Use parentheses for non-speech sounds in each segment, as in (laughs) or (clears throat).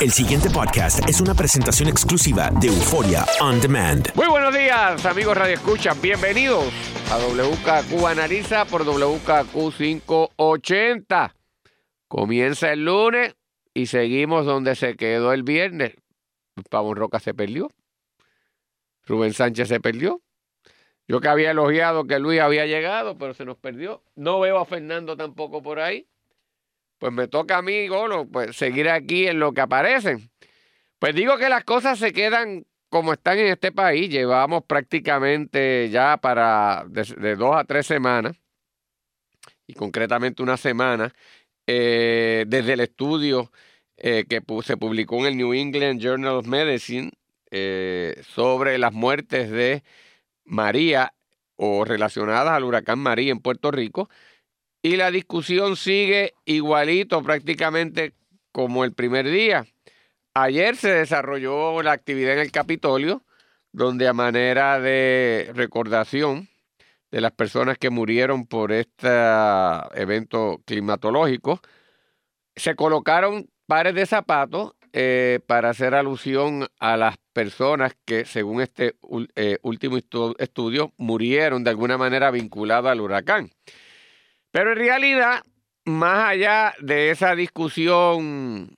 El siguiente podcast es una presentación exclusiva de Euforia On Demand. Muy buenos días, amigos Radio Escucha. Bienvenidos a WKQ Analiza por WKQ 580. Comienza el lunes y seguimos donde se quedó el viernes. Pavón Roca se perdió. Rubén Sánchez se perdió. Yo que había elogiado que Luis había llegado, pero se nos perdió. No veo a Fernando tampoco por ahí pues me toca a mí, Golo, pues seguir aquí en lo que aparecen. Pues digo que las cosas se quedan como están en este país. Llevamos prácticamente ya para de, dos a tres semanas, y concretamente una semana, eh, desde el estudio eh, que se publicó en el New England Journal of Medicine eh, sobre las muertes de María o relacionadas al huracán María en Puerto Rico y la discusión sigue igualito prácticamente como el primer día. Ayer se desarrolló la actividad en el Capitolio, donde a manera de recordación de las personas que murieron por este evento climatológico, se colocaron pares de zapatos eh, para hacer alusión a las personas que, según este eh, último estudio, murieron de alguna manera vinculadas al huracán. Pero en realidad, más allá de esa discusión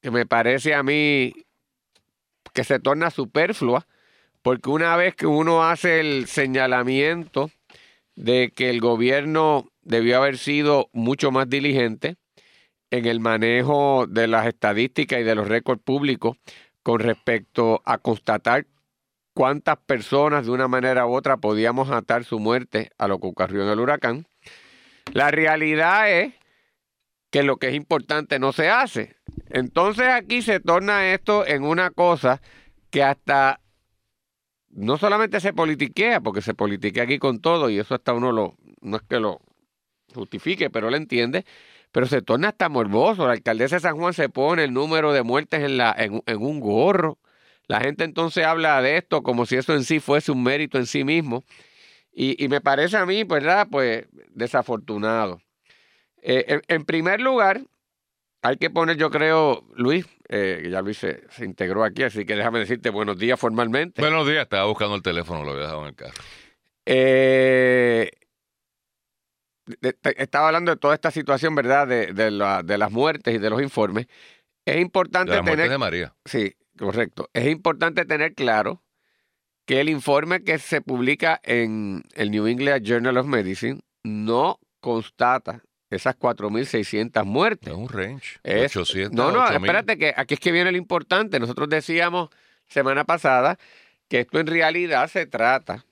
que me parece a mí que se torna superflua, porque una vez que uno hace el señalamiento de que el gobierno debió haber sido mucho más diligente en el manejo de las estadísticas y de los récords públicos con respecto a constatar cuántas personas de una manera u otra podíamos atar su muerte a lo que ocurrió en el huracán, la realidad es que lo que es importante no se hace. Entonces aquí se torna esto en una cosa que hasta no solamente se politiquea, porque se politiquea aquí con todo y eso hasta uno lo, no es que lo justifique, pero lo entiende, pero se torna hasta morboso. La alcaldesa de San Juan se pone el número de muertes en, en un gorro. La gente entonces habla de esto como si eso en sí fuese un mérito en sí mismo. Y, me parece a mí, ¿verdad? Pues desafortunado. Eh, en, primer lugar, hay que poner, yo creo, Luis, eh, que ya Luis se, integró aquí, así que déjame decirte buenos días formalmente. Buenos días, estaba buscando el teléfono, lo había dejado en el carro. Eh, estaba hablando de toda esta situación, ¿verdad? De, de, de, las muertes y de los informes. Es importante de tener. de María. Sí, correcto. Es importante tener claro que el informe que se publica en el New England Journal of Medicine no constata esas 4.600 muertes. Es un range. 800. No, no, espérate, que aquí es que viene lo importante. Nosotros decíamos semana pasada que esto en realidad se trata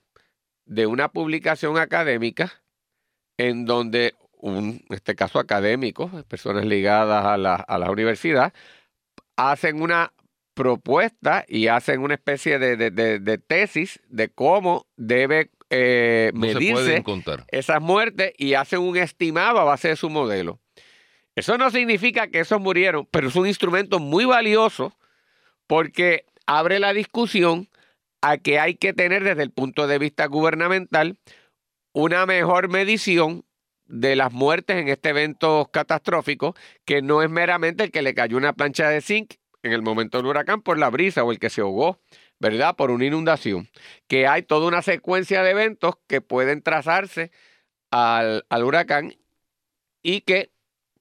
de una publicación académica en donde, un, en este caso académicos, personas ligadas a la, a la universidad, hacen una propuesta y hacen una especie de, tesis de cómo debe eh, medirse esas muertes y hacen un estimado a base de su modelo. Eso no significa que esos murieron, pero es un instrumento muy valioso porque abre la discusión a que hay que tener desde el punto de vista gubernamental una mejor medición de las muertes en este evento catastrófico, que no es meramente el que le cayó una plancha de zinc en el momento del huracán por la brisa o el que se ahogó, ¿verdad? Por una inundación. Que hay toda una secuencia de eventos que pueden trazarse al, huracán y que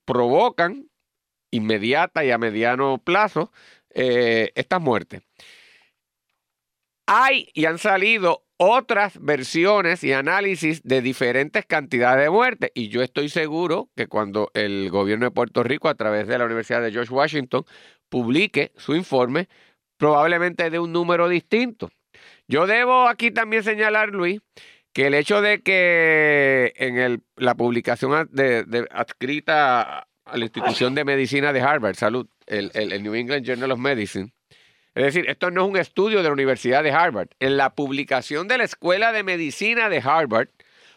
provocan inmediata y a mediano plazo eh, estas muertes. Hay y han salido otras versiones y análisis de diferentes cantidades de muertes. Y yo estoy seguro que cuando el gobierno de Puerto Rico, a través de la Universidad de George Washington, publique su informe, probablemente de un número distinto. Yo debo aquí también señalar, Luis, que el hecho de que en el, la publicación de, adscrita a la institución de medicina de Harvard, Salud, el, el, New England Journal of Medicine, es decir, esto no es un estudio de la Universidad de Harvard. En la publicación de la Escuela de Medicina de Harvard,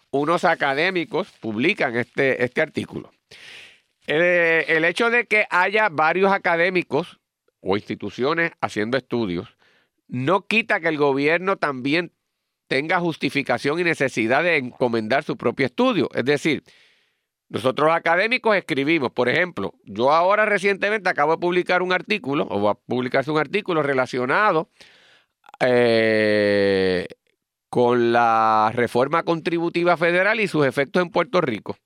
unos académicos publican este, este artículo. Eh, el, hecho de que haya varios académicos o instituciones haciendo estudios no quita que el gobierno también tenga justificación y necesidad de encomendar su propio estudio. Es decir, Nosotros los académicos escribimos, por ejemplo, yo ahora recientemente acabo de publicar un artículo, o va a publicarse un artículo relacionado eh, con la reforma contributiva federal y sus efectos en Puerto Rico.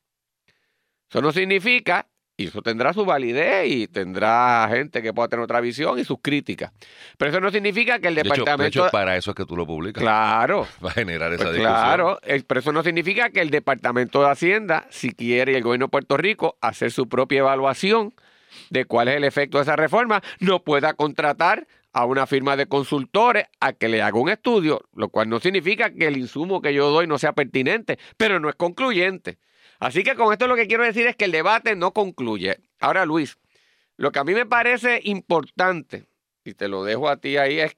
Eso no significa, y eso tendrá su validez y tendrá gente que pueda tener otra visión y sus críticas. Pero eso no significa que el De hecho, departamento. de hecho, para eso es que tú lo publicas. Claro. (laughs) Para generar esa Pues discusión. claro, eh, pero eso no significa que el Departamento de Hacienda, si quiere y el gobierno de Puerto Rico hacer su propia evaluación de cuál es el efecto de esa reforma, no pueda contratar a una firma de consultores a que le haga un estudio, lo cual no significa que el insumo que yo doy no sea pertinente, pero no es concluyente. Así que con esto lo que quiero decir es que el debate no concluye. Ahora, Luis, lo que a mí me parece importante, y te lo dejo a ti ahí, es,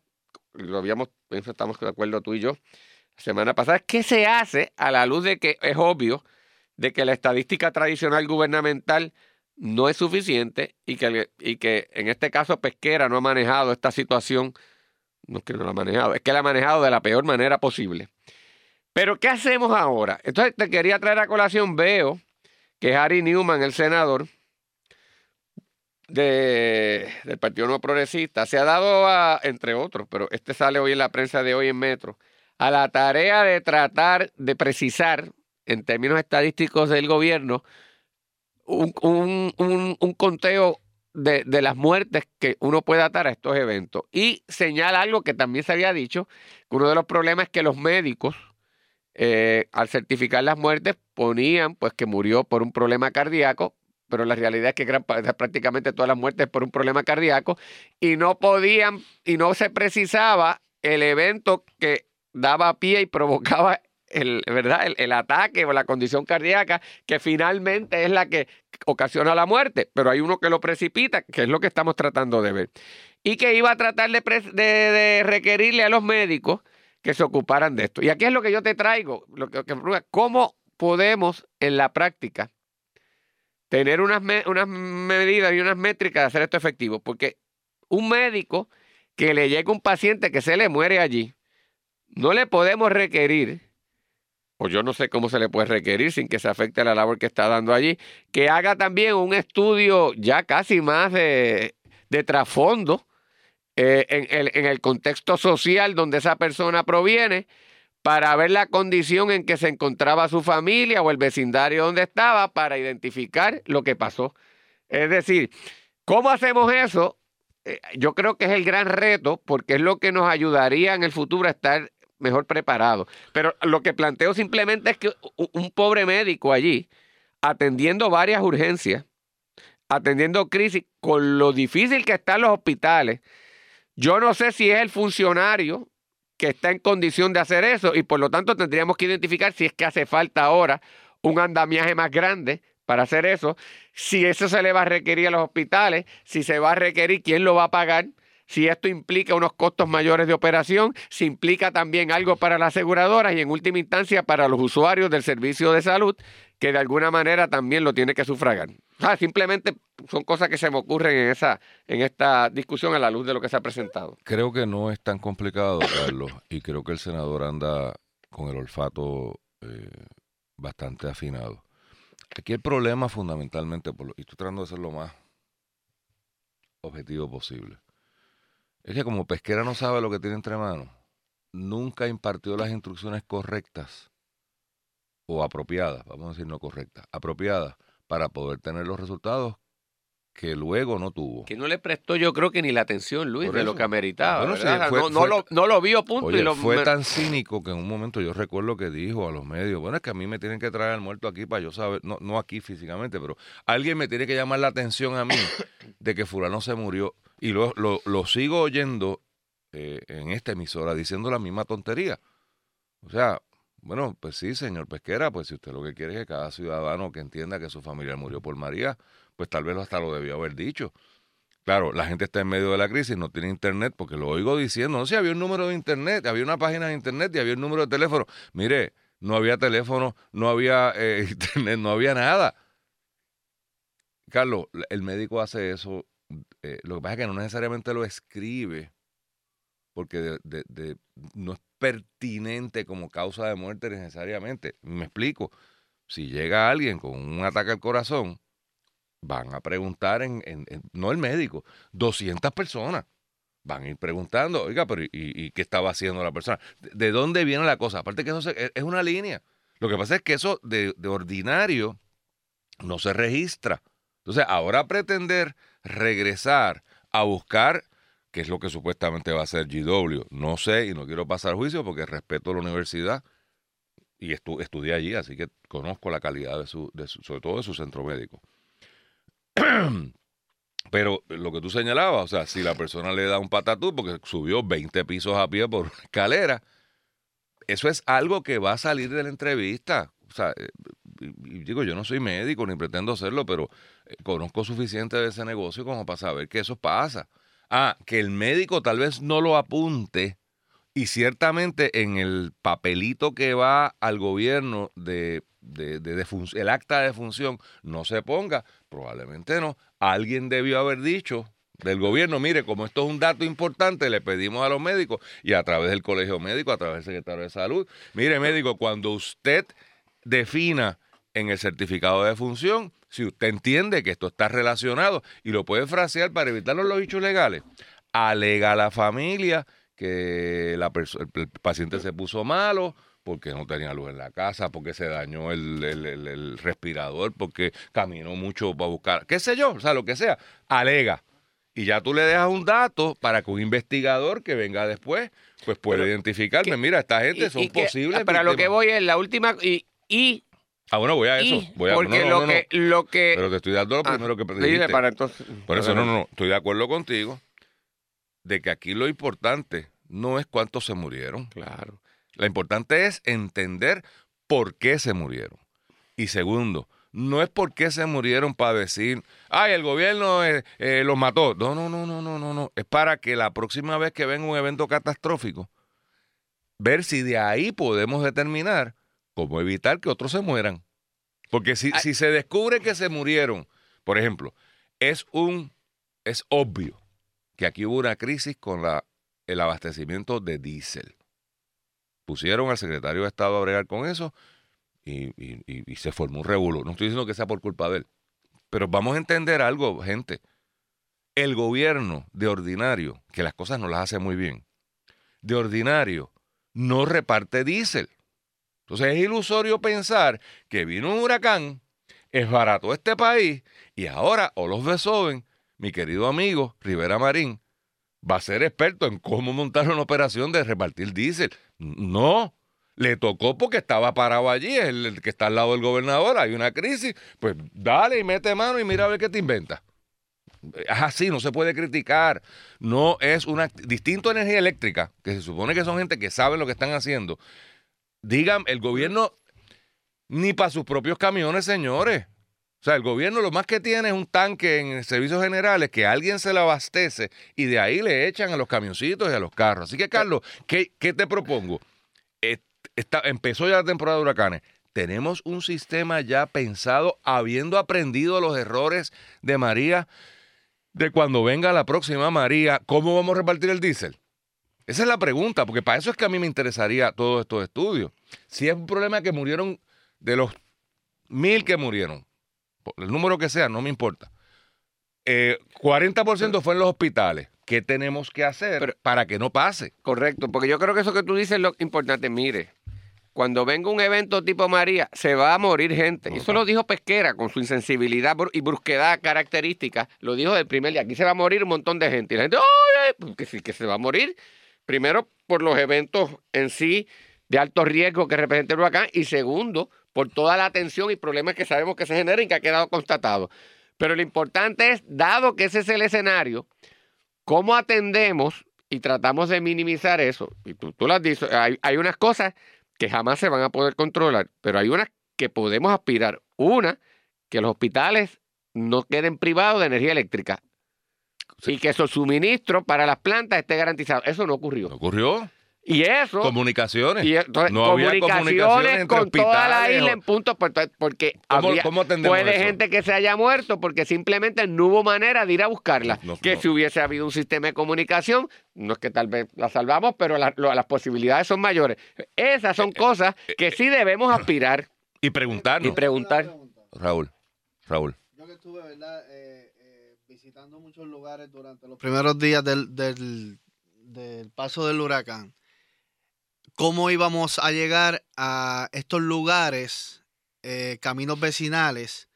lo habíamos, estamos de acuerdo tú y yo, la semana pasada, es qué se hace a la luz de que es obvio de que la estadística tradicional gubernamental no es suficiente y que, y que en este caso Pesquera no ha manejado esta situación, no es que no la ha manejado, es que la ha manejado de la peor manera posible. Pero ¿qué hacemos ahora? Entonces te quería traer a colación, veo que Harry Newman, el senador de, del Partido No Progresista, se ha dado a, entre otros, pero este sale hoy en la prensa de hoy en Metro, a la tarea de tratar de precisar en términos estadísticos del gobierno un, conteo de, de las muertes que uno puede atar a estos eventos. Y señala algo que también se había dicho, que uno de los problemas es que los médicos, eh, al certificar las muertes, ponían pues que murió por un problema cardíaco, pero la realidad es que prácticamente todas las muertes por un problema cardíaco, y no podían, y no se precisaba el evento que daba pie y provocaba el, ¿verdad? El, ataque o la condición cardíaca que finalmente es la que ocasiona la muerte, pero hay uno que lo precipita, que es lo que estamos tratando de ver. Y que iba a tratar de requerirle a los médicos que se ocuparan de esto. Y aquí es lo que yo te traigo, lo que, cómo podemos en la práctica tener unas, unas medidas y unas métricas de hacer esto efectivo, porque un médico que le llegue un paciente que se le muere allí, no le podemos requerir, o yo no sé cómo se le puede requerir sin que se afecte la labor que está dando allí, que haga también un estudio ya casi más de, de trasfondo eh, en, el, en el contexto social donde esa persona proviene para ver la condición en que se encontraba su familia o el vecindario donde estaba para identificar lo que pasó. Es decir, ¿cómo hacemos eso? Eh, yo creo que es el gran reto porque es lo que nos ayudaría en el futuro a estar mejor preparados. Pero lo que planteo simplemente es que un pobre médico allí, atendiendo varias urgencias, atendiendo crisis, con lo difícil que están los hospitales, yo no sé si es el funcionario que está en condición de hacer eso y por lo tanto tendríamos que identificar si es que hace falta ahora un andamiaje más grande para hacer eso, si eso se le va a requerir a los hospitales, si se va a requerir, quién lo va a pagar, si esto implica unos costos mayores de operación, si implica también algo para las aseguradoras y en última instancia para los usuarios del servicio de salud, que de alguna manera también lo tiene que sufragar. O sea, simplemente son cosas que se me ocurren en, esa, en esta discusión a la luz de lo que se ha presentado. Creo que no es tan complicado, Carlos, y creo que el senador anda con el olfato eh, bastante afinado. Aquí el problema fundamentalmente, por lo- y estoy tratando de ser lo más objetivo posible, es que como Pesquera no sabe lo que tiene entre manos, nunca impartió las instrucciones correctas o apropiadas, vamos a decir no correctas, apropiadas para poder tener los resultados que luego no tuvo. Que no le prestó yo creo que ni la atención, Luis, de lo que ameritaba. Bueno, sí, ¿verdad? fue- no, no fue- lo, no lo vio, punto. Oye, y lo, fue me- tan cínico que en un momento yo recuerdo que dijo a los medios, bueno, es que a mí me tienen que traer al muerto aquí para yo saber, no, no aquí físicamente, pero alguien me tiene que llamar la atención a mí (coughs) de que fulano se murió. Y lo, lo, lo sigo oyendo eh, en esta emisora diciendo la misma tontería. O sea, bueno, pues sí, señor Pesquera, pues si usted lo que quiere es que cada ciudadano que entienda que su familiar murió por María, pues tal vez hasta lo debió haber dicho. Claro, la gente está en medio de la crisis, no tiene internet, porque lo oigo diciendo, no sé, había un número de internet, había una página de internet y había un número de teléfono. Mire, no había teléfono, no había eh, (laughs) internet, no había nada. Carlos, el médico hace eso, eh, lo que pasa es que no necesariamente lo escribe, porque de- de- de- no pertinente como causa de muerte necesariamente. Me explico. si llega alguien con un ataque al corazón, van a preguntar, en, no el médico, 200 personas. Van a ir preguntando, oiga, pero ¿y, qué estaba haciendo la persona? ¿De, de dónde viene la cosa? Aparte que eso es- es una línea. Lo que pasa es que eso de, de ordinario no se registra. Entonces, ahora pretender regresar a buscar, que es lo que supuestamente va a hacer GW, no sé y no quiero pasar juicio porque respeto la universidad y estu- estudié allí, así que conozco la calidad de su, de sobre todo de su centro médico. (clears throat) Pero lo que tú señalabas, o sea, si la persona le da un patatú porque subió 20 pisos a pie por una escalera, eso es algo que va a salir de la entrevista. O sea, eh, digo, yo no soy médico ni pretendo serlo, pero eh, conozco suficiente de ese negocio como para saber que eso pasa. Ah, que el médico tal vez no lo apunte y ciertamente en el papelito que va al gobierno de, de, de defun- el acta de función no se ponga, probablemente no. Alguien debió haber dicho del gobierno, mire, como esto es un dato importante, le pedimos a los médicos y a través del colegio médico, a través del secretario de salud, mire médico, cuando usted defina en el certificado de función, si usted entiende que esto está relacionado y lo puede frasear para evitar los dichos legales, alega a la familia que la el, paciente se puso malo porque no tenía luz en la casa, porque se dañó el, el- el- el respirador, porque caminó mucho para buscar, qué sé yo, o sea, lo que sea, alega. Y ya tú le dejas un dato para que un investigador que venga después, pues pueda identificarme, mira, esta gente Y- son y que- posibles. Para lo que víctimas". voy es la última y, y, Ah, bueno, voy a eso. y Voy a, porque no, no, lo, no, no. que, lo que Pero te estoy dando lo Ah, primero que dijiste. para entonces Por eso, no, no, no. Estoy de acuerdo contigo de que aquí lo importante no es cuántos se murieron. Claro. Lo importante es entender por qué se murieron. Y segundo, no es por qué se murieron para decir, ay, el gobierno eh, eh, los mató. No, no, no, no, no, no, no. Es para que la próxima vez que venga un evento catastrófico, ver si de ahí podemos determinar cómo evitar que otros se mueran. Porque si, Ay. si se descubre que se murieron, por ejemplo, es un es obvio que aquí hubo una crisis con la, el abastecimiento de diésel pusieron al secretario de Estado a bregar con eso y, y- y- y se formó un revuelo. No estoy diciendo que sea por culpa de él, pero vamos a entender algo, gente. El gobierno de ordinario, que las cosas no las hace muy bien, de ordinario no reparte diésel. Entonces es ilusorio pensar que vino un huracán, esbarató este país y ahora Olos Besoven, mi querido amigo Rivera Marín, va a ser experto en cómo montar una operación de repartir diésel. No, le tocó porque estaba parado allí, el, el que está al lado del gobernador, hay una crisis, pues dale y mete mano y mira a ver qué te inventa. Es así, no se puede criticar. No es una. Distinto a energía eléctrica, que se supone que son gente que saben lo que están haciendo. Digan, el gobierno ni para sus propios camiones, señores. O sea, el gobierno lo más que tiene es un tanque en servicios generales que alguien se le abastece y de ahí le echan a los camioncitos y a los carros. Así que, Carlos, ¿qué, qué te propongo? Está- empezó ya la temporada de huracanes. Tenemos un sistema ya pensado, habiendo aprendido los errores de María, de cuando venga la próxima María, ¿cómo vamos a repartir el diésel? Esa es la pregunta, porque para eso es que a mí me interesaría todos estos estudios. Si es un problema que murieron de los mil que murieron, por el número que sea, no me importa. Eh, 40% fue en los hospitales. ¿Qué tenemos que hacer Pero- para que no pase? Correcto, porque yo creo que eso que tú dices es lo importante. Mire, cuando venga un evento tipo María, se va a morir gente. Eso lo dijo Pesquera con su insensibilidad y brusquedad característica. Lo dijo del primer día. Aquí se va a morir un montón de gente. Y la gente, ¡ay! ay", Que sí, que se va a morir. Primero, por los eventos en sí de alto riesgo que representa el huracán. Y segundo, por toda la atención y problemas que sabemos que se generan y que ha quedado constatado. Pero lo importante es, dado que ese es el escenario, cómo atendemos y tratamos de minimizar eso. Y tú, tú lo has dicho, hay, hay unas cosas que jamás se van a poder controlar, pero hay unas que podemos aspirar. Una, que los hospitales no queden privados de energía eléctrica y que su suministro para las plantas esté garantizado. Eso no ocurrió. ¿No ocurrió? Y eso... Comunicaciones. Y entonces, No había comunicaciones, comunicaciones entre con toda la isla o- en punto, por- porque ¿Cómo- había- cómo puede eso? gente que se haya muerto porque simplemente no hubo manera de ir a buscarla. No, no, que no. si hubiese habido un sistema de comunicación, no es que tal vez la salvamos, pero la- lo- las posibilidades son mayores. Esas Eh, son cosas que sí debemos aspirar. Y preguntarnos. Y preguntar. Raúl, Raúl. Yo que estuve, ¿verdad? Eh, eh, visitando muchos lugares durante los primeros días del, del, del paso del huracán. ¿Cómo íbamos a llegar a estos lugares, eh, caminos vecinales,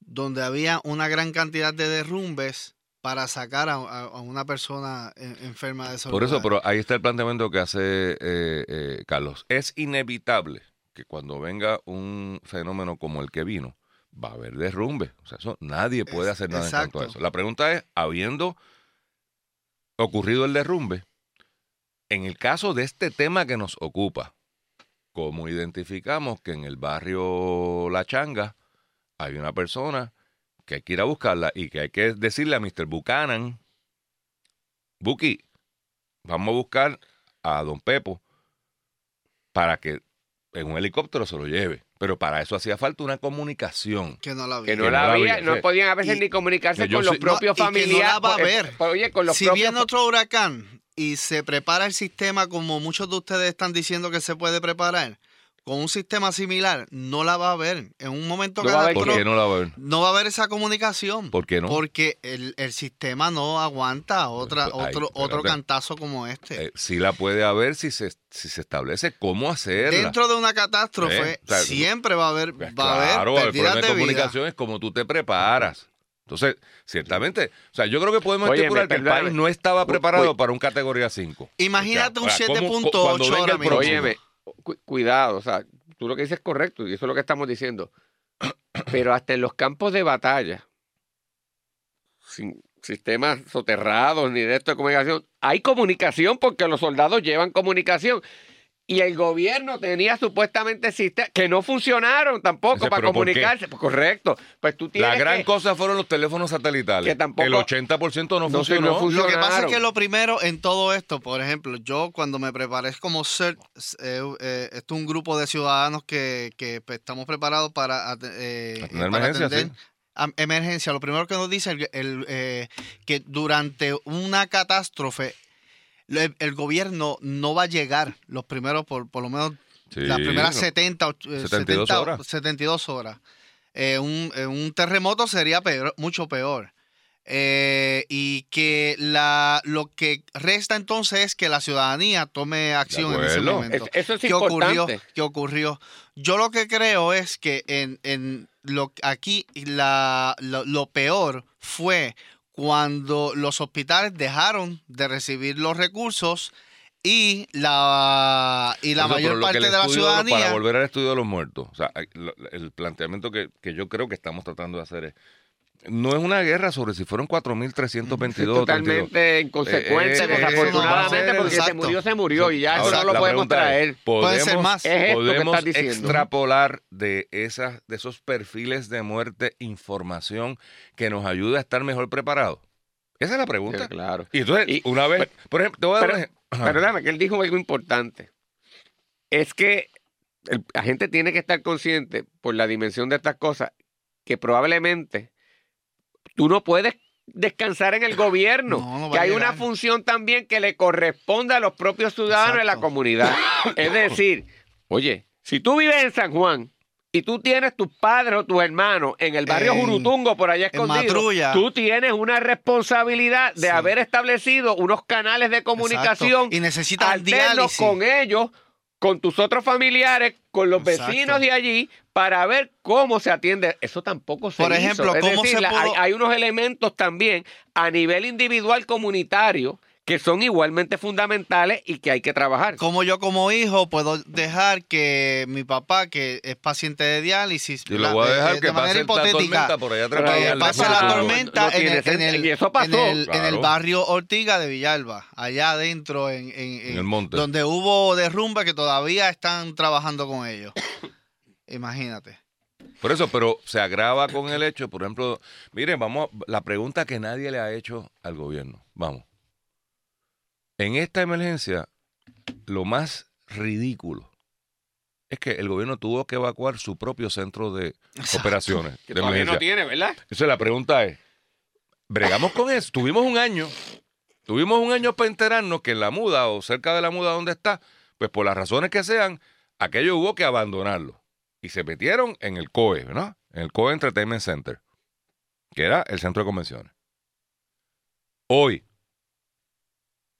donde había una gran cantidad de derrumbes para sacar a, una persona en- enferma de esos Por eso, pero ahí está el planteamiento que hace eh, eh, Carlos. Es inevitable que cuando venga un fenómeno como el que vino, va a haber derrumbe. O sea, eso nadie puede hacer nada en cuanto a eso. La pregunta es, habiendo ocurrido el derrumbe, en el caso de este tema que nos ocupa, ¿cómo identificamos que en el barrio La Changa hay una persona que hay que ir a buscarla y que hay que decirle a Mr. Buchanan, Buki, vamos a buscar a don Pepo para que en un helicóptero se lo lleve. Pero para eso hacía falta una comunicación. que no la vi. Que no Que la no la había, había, no podían a veces Y- ni comunicarse con los sí- propios No, no familiares. va a pues, ver. pues, Oye, con los si propios viene otro huracán y se prepara el sistema como muchos de ustedes están diciendo que se puede preparar, con un sistema similar, no la va a ver. En un momento No va a haber ¿Por qué no la va a ver? no va a haber esa comunicación. ¿Por qué no? Porque el, el sistema no aguanta otra, Pues, ay, otro, otro cantazo como este. Eh, sí la puede haber si se, si se establece cómo hacerla. Dentro de una catástrofe Eh, o sea, siempre va a haber, Pues va a claro, haber el problema de de vida. comunicación es como tú te preparas. Entonces, ciertamente, o sea, yo creo que podemos Oye, estipular que el país no estaba preparado uy. para un categoría 5. Imagínate un O sea, ¿cómo- 7.8 cuando venga el ahora mismo. Cuidado, o sea, tú lo que dices es correcto y eso es lo que estamos diciendo. Pero hasta en los campos de batalla, sin sistemas soterrados ni de esto de comunicación, hay comunicación porque los soldados llevan comunicación. Y el gobierno tenía supuestamente sistemas que no funcionaron tampoco Ese, para comunicarse. Pues correcto. Pues tú tienes La gran que- cosa fueron los teléfonos satelitales. Que tampoco- el 80% no, no funcionó. no funcionó. Lo que pasa es que lo primero en todo esto, por ejemplo, yo cuando me preparé como CERT, eh, eh, esto es un grupo de ciudadanos que, que, pues, estamos preparados para, eh, para emergencia, atender a- emergencia. Lo primero que nos dice el, el, eh, que durante una catástrofe el, el gobierno no va a llegar los primeros, por, por lo menos Sí, las primeras no. 70, och- eh, 72 70 horas. 72 horas. Eh, un, eh, un terremoto sería peor- mucho peor. Eh, y que la, lo que resta entonces es que la ciudadanía tome acción en ese momento. Es- eso es ¿Qué ocurrió? importante. ¿Qué ocurrió? Yo lo que creo es que en, en lo, aquí la, lo, lo peor fue cuando los hospitales dejaron de recibir los recursos y la, y la eso, mayor parte de la ciudadanía... Para volver al estudio de los muertos, o sea, el planteamiento que, que yo creo que estamos tratando de hacer es, no es una guerra sobre si fueron 4.322 o 32. totalmente inconsecuente, Eh, eh, desafortunadamente, eh, porque se exacto. murió, se murió y ya Ahora, eso no lo podemos es, traer. Ser podemos- más. Es podemos extrapolar de esas de esos perfiles de muerte información que nos ayude a estar mejor preparados. Esa es la pregunta. Sí, claro. Y entonces, Y- una vez, por ejemplo, te voy a dar pero- un ej- Ajá. Perdóname, que él dijo algo importante. Es que el- la gente tiene que estar consciente, por la dimensión de estas cosas, que probablemente tú no puedes descansar en el (laughs) gobierno. No, no va que hay una función también que le corresponde a los propios ciudadanos de la comunidad. (coughs) es decir, oye, si tú vives en San Juan y tú tienes tus padres o tus hermanos en el barrio En- Jurutungo por allá escondido, tú tienes una responsabilidad de Sí. haber establecido unos canales de comunicación Exacto. Y necesitan alternos con ellos, con tus otros familiares, con los Exacto. vecinos de allí, para ver cómo se atiende. Eso tampoco se Por hizo. ejemplo, Es ¿cómo decir, se pudo- hay, hay unos elementos también a nivel individual comunitario que son igualmente fundamentales y que hay que trabajar. Como yo como hijo puedo dejar que mi papá, que es paciente de diálisis, y lo voy a Eh, dejar eh, que de manera la hipotética, tormenta por allá que pase la tormenta en, el, en, el, sentido. Y eso pasó. en el- en el Claro. barrio Ortiga de Villalba, allá adentro en, en- En el monte. donde hubo derrumbe que todavía están trabajando con ellos. (coughs) Imagínate. Por eso, pero se agrava con el hecho, por ejemplo, miren, vamos, a- la pregunta que nadie le ha hecho al gobierno, vamos. En esta emergencia, lo más ridículo es que el gobierno tuvo que evacuar su propio centro de operaciones Que de todavía no tiene, ¿verdad? Entonces la pregunta es, bregamos con eso, tuvimos un año, tuvimos un año para enterarnos que en la muda o cerca de la muda donde está, pues por las razones que sean, aquello hubo que abandonarlo. y se metieron en el COE, ¿no? En el COE Entertainment Center, que era el centro de convenciones. Hoy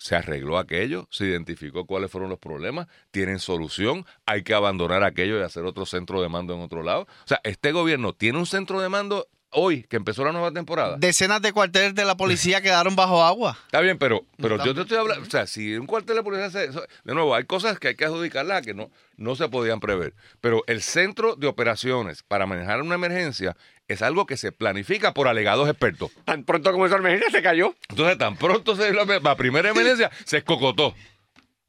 se arregló aquello, se identificó cuáles fueron los problemas, tienen solución, hay que abandonar aquello y hacer otro centro de mando en otro lado. O sea, este gobierno tiene un centro de mando hoy, que empezó la nueva temporada. Decenas de cuarteles de la policía (laughs) quedaron bajo agua. Está bien, pero, pero yo te estoy hablando, o sea, si un cuartel de policía se, de nuevo, hay cosas que hay que adjudicarlas que no, no se podían prever. Pero el centro de operaciones para manejar una emergencia es algo que se planifica por alegados expertos. Tan pronto como esa emergencia se cayó. Entonces, tan pronto se la, la primera emergencia, se escocotó.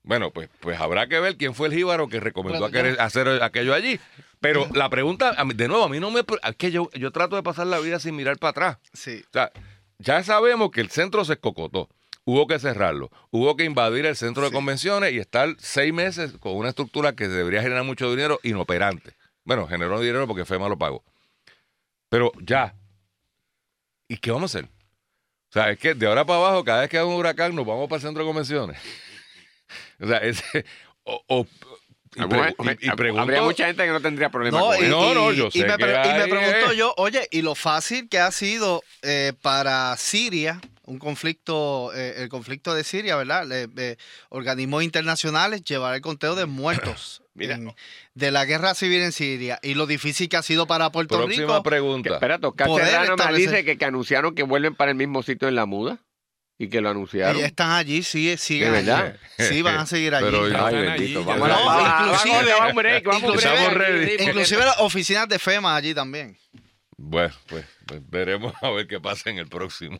Bueno, pues, pues habrá que ver quién fue el jíbaro que recomendó aquel- hacer aquello allí. Pero la pregunta, de nuevo, a mí no me... Es que yo, yo trato de pasar la vida sin mirar para atrás. Sí. O sea, ya sabemos que el centro se escocotó. Hubo que cerrarlo. Hubo que invadir el centro de convenciones y estar seis meses con una estructura que debería generar mucho dinero inoperante. Bueno, generó dinero porque FEMA lo pagó. Pero ya. ¿Y qué vamos a hacer? O sea, es que de ahora para abajo, cada vez que hay un huracán, nos vamos para el centro de convenciones. (laughs) o sea, ese. O, y, y- y pregunto- Habría mucha gente que no tendría problema No, con y. No, no, y- yo y sé me, que pre- y me pregunto eh. yo, oye, y lo fácil que ha sido eh, para Siria, un conflicto, eh, el conflicto de Siria, ¿verdad? Le- eh, organismos internacionales llevar el conteo de muertos (coughs) Mira. en- de la guerra civil en Siria y lo difícil que ha sido para Puerto Próxima Rico. Que, pregunta. espérate, Oscar Poder Serrano me dice que, que anunciaron que vuelven para el mismo sitio en la muda y que lo anunciaron. Están allí, sí, siguen ¿De allí. verdad? Sí, van a seguir allí. Pero- Ay, bendito. Vamos No, a- vamos break, vamos break. Inclusive las oficinas de FEMA allí también. Bueno, pues, pues veremos a ver qué pasa en el próximo.